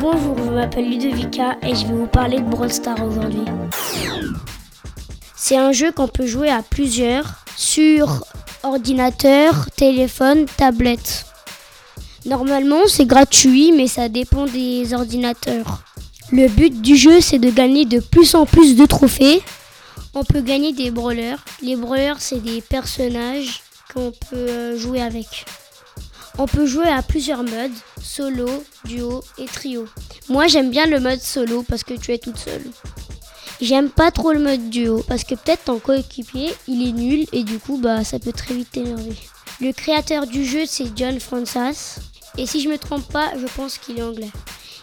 Bonjour, je m'appelle Ludovica et je vais vous parler de Brawl aujourd'hui. C'est un jeu qu'on peut jouer à plusieurs sur ordinateur, téléphone, tablette. Normalement, c'est gratuit, mais ça dépend des ordinateurs. Le but du jeu, c'est de gagner de plus en plus de trophées. On peut gagner des brawlers. Les brawlers, c'est des personnages qu'on peut euh, jouer avec. On peut jouer à plusieurs modes, solo, duo et trio. Moi j'aime bien le mode solo parce que tu es toute seule. J'aime pas trop le mode duo parce que peut-être ton coéquipier il est nul et du coup bah ça peut très vite t'énerver. Le créateur du jeu c'est John Francis et si je me trompe pas je pense qu'il est anglais.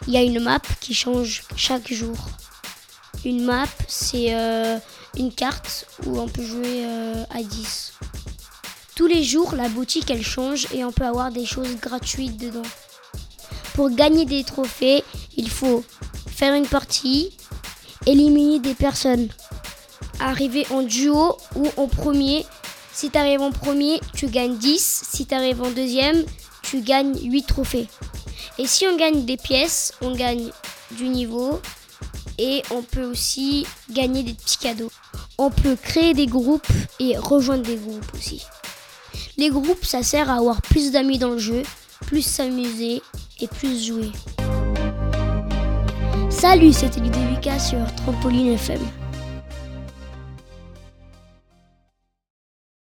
Il y a une map qui change chaque jour. Une map c'est euh, une carte où on peut jouer euh, à 10. Tous les jours, la boutique elle change et on peut avoir des choses gratuites dedans. Pour gagner des trophées, il faut faire une partie, éliminer des personnes, arriver en duo ou en premier. Si tu arrives en premier, tu gagnes 10. Si tu arrives en deuxième, tu gagnes 8 trophées. Et si on gagne des pièces, on gagne du niveau et on peut aussi gagner des petits cadeaux. On peut créer des groupes et rejoindre des groupes aussi. Les groupes, ça sert à avoir plus d'amis dans le jeu, plus s'amuser et plus jouer. Salut, c'était Ludovica sur Trampoline FM.